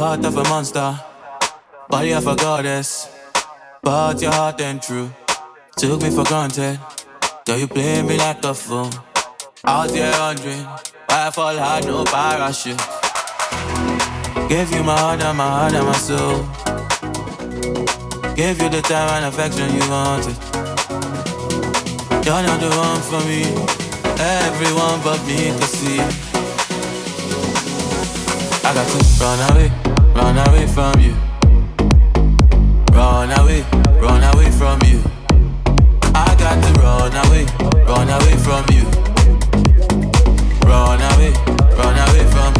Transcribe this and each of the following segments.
heart of a monster. Body of a goddess, but your heart ain't true. Took me for granted, though you play me like a fool. Out there wondering why I fall hard, no parachute. Gave you my heart and my heart and my soul. Gave you the time and affection you wanted. You're not the one for me. Everyone but me could see. I got to run away, run away from you. Run away, run away from you. I got to run away, run away from you. Run away, run away from you.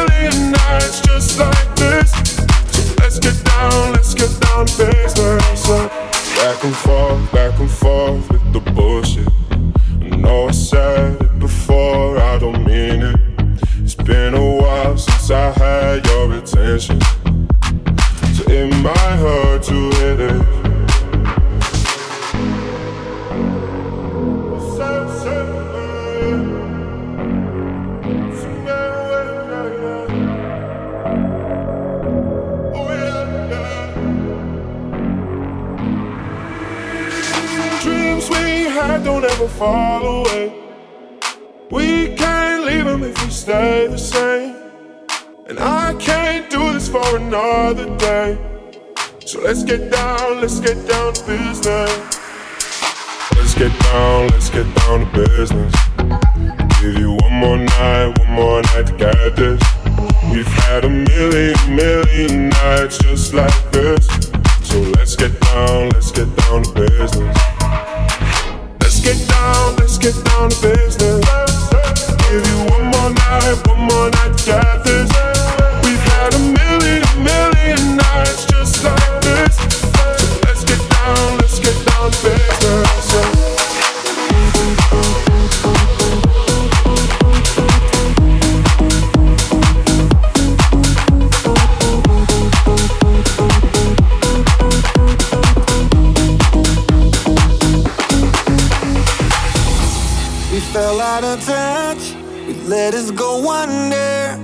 We fell out of touch. We let us go under.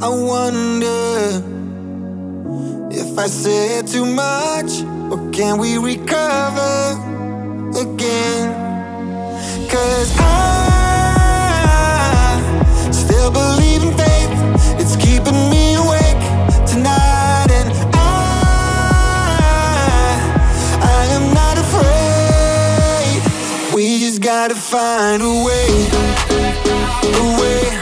I wonder if I said too much, or can we recover again? Cause I still believe in faith. It's keeping me. gotta find a way, a way.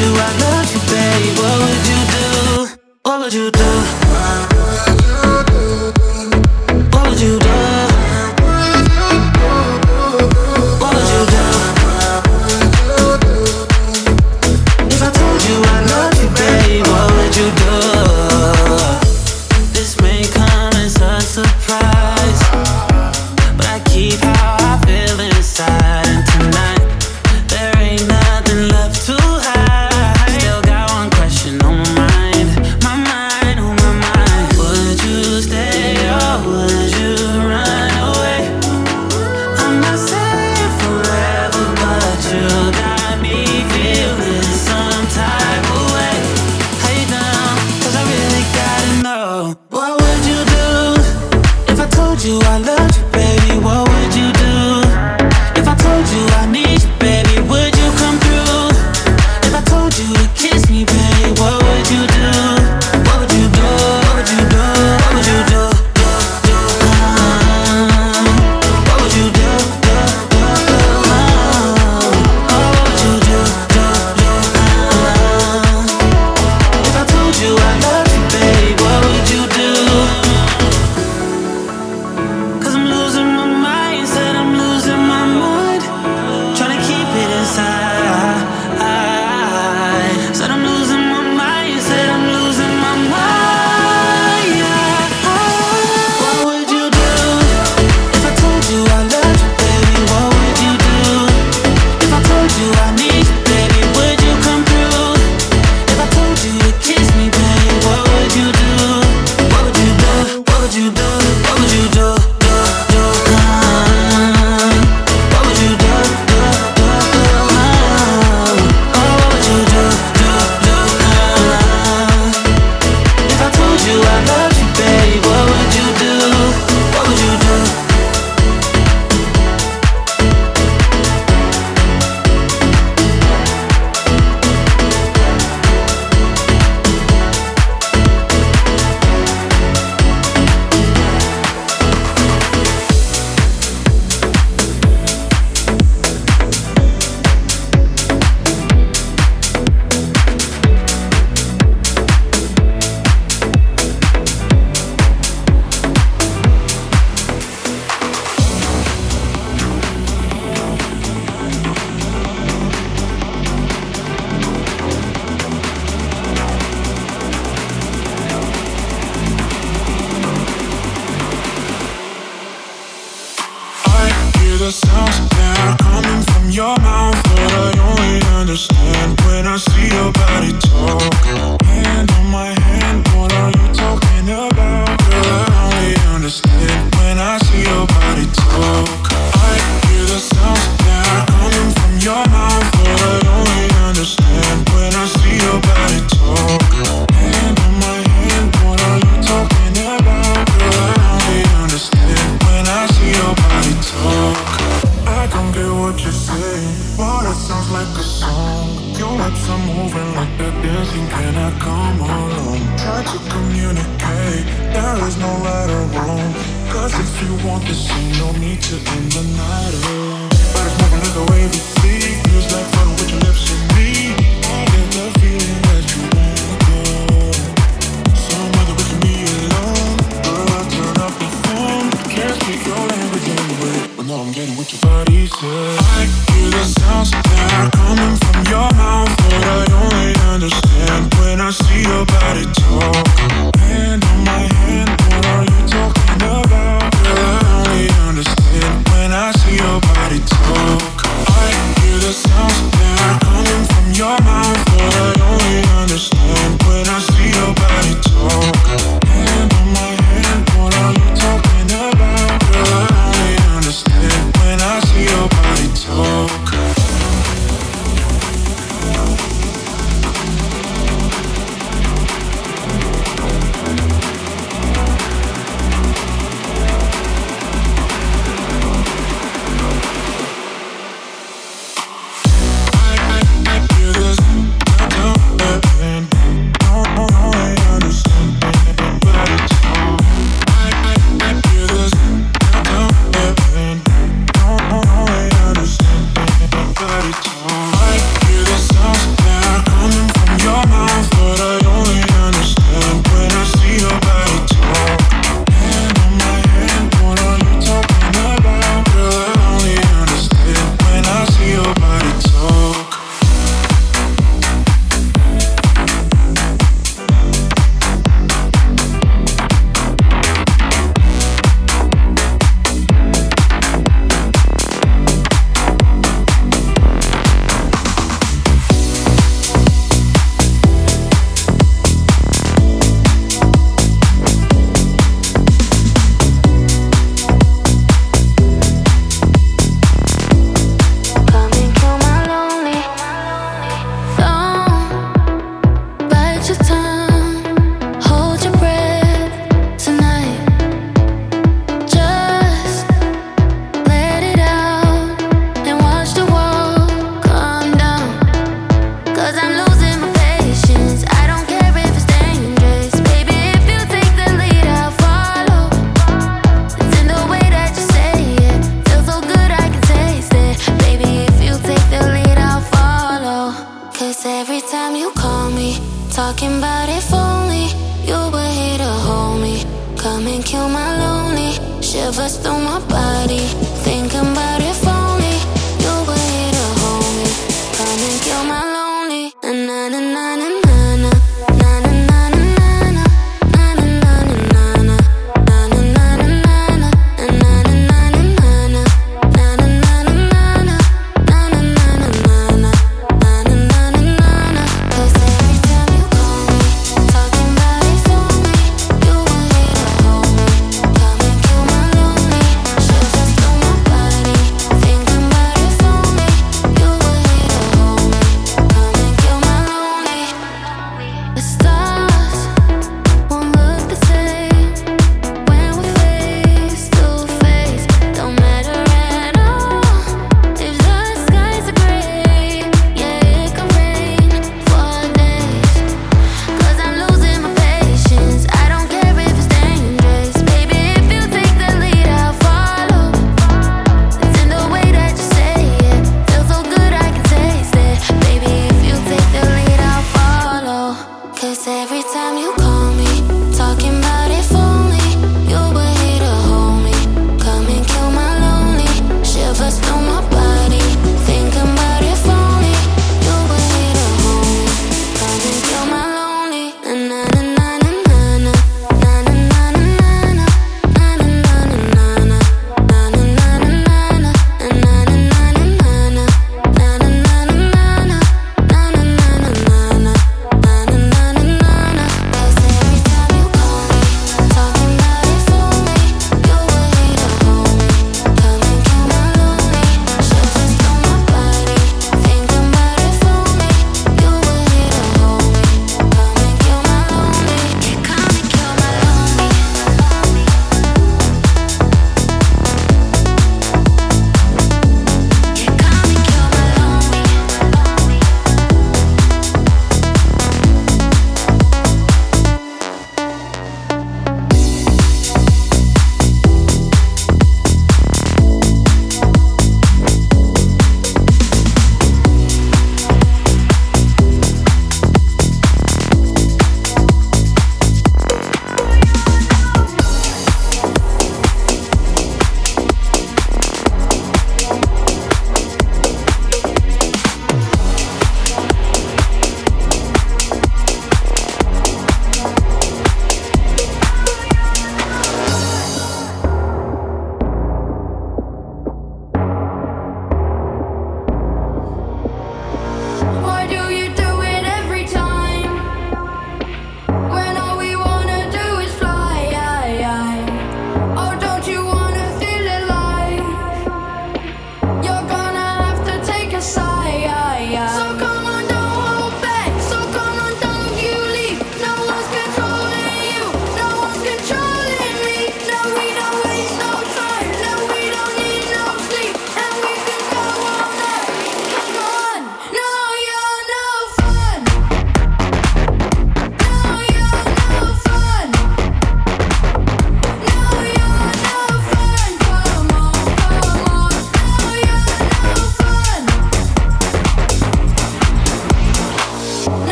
you, I love you, babe. What would you do? What would you do? to communicate. There is no right or wrong. Cause if you want this, you no need to end the night alone. But it's moving like a wave.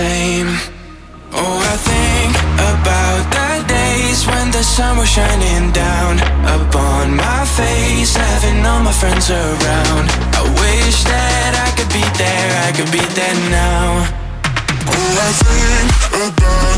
same. Oh, I think about the days when the sun was shining down upon my face, having all my friends around. I wish that I could be there, I could be there now. Oh, I think about.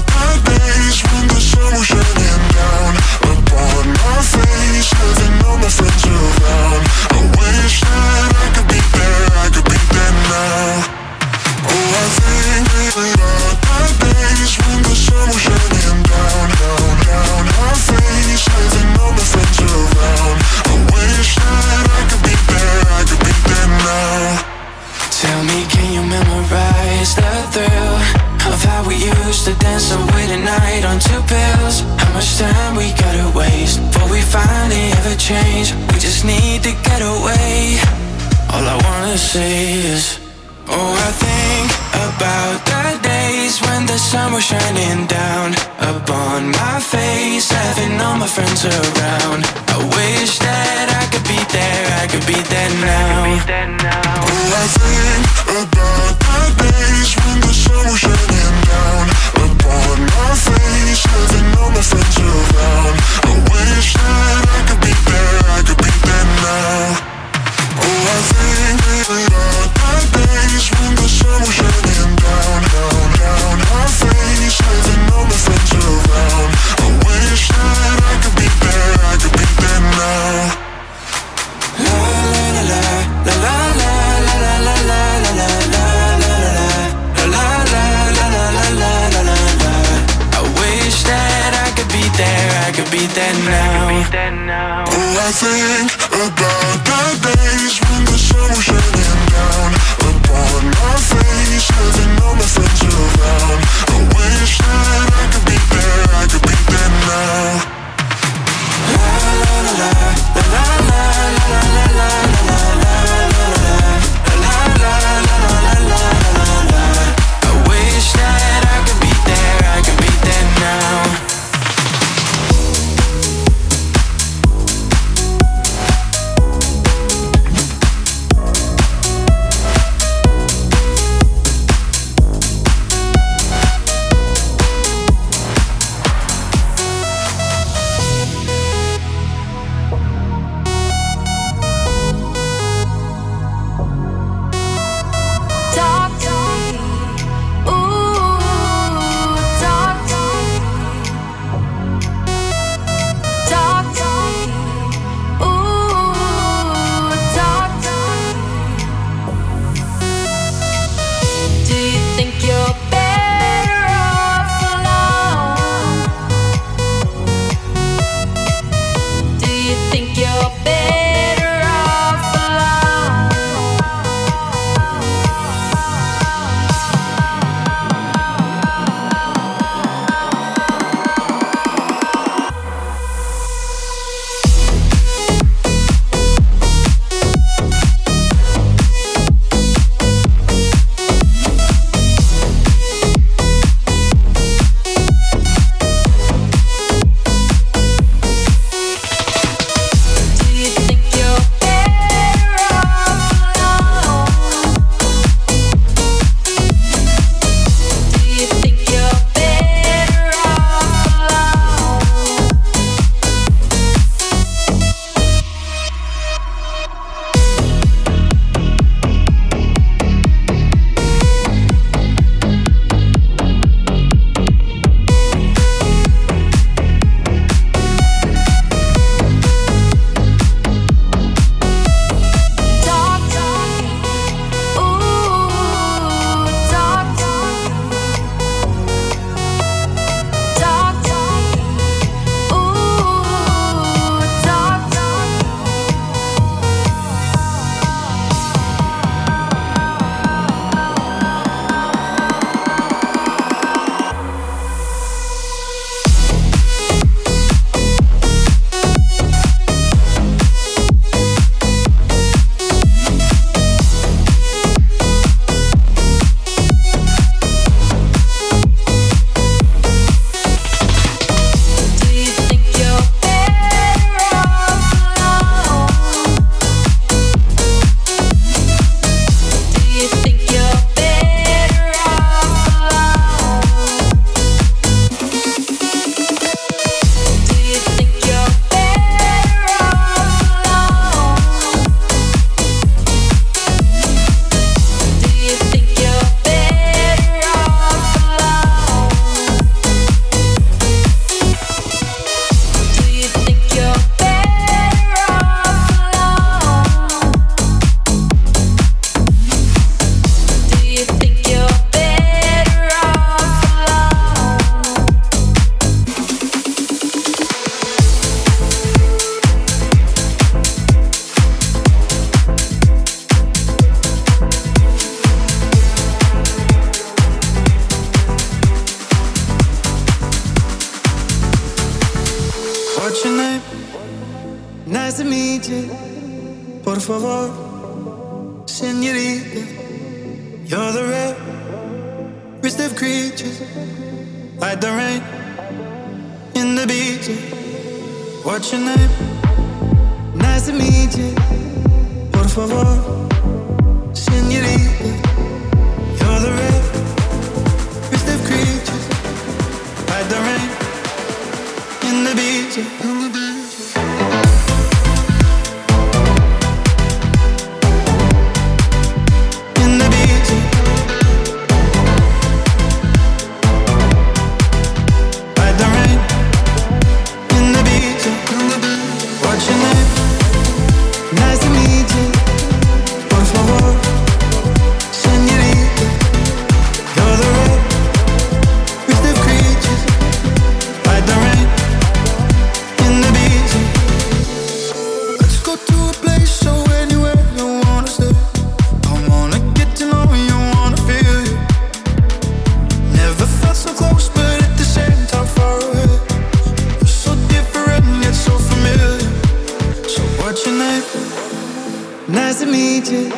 Vete,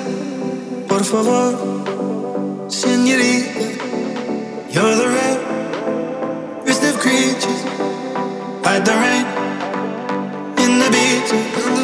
por favor, señorita. You're the red wrist of creatures, hide the rain in the beat.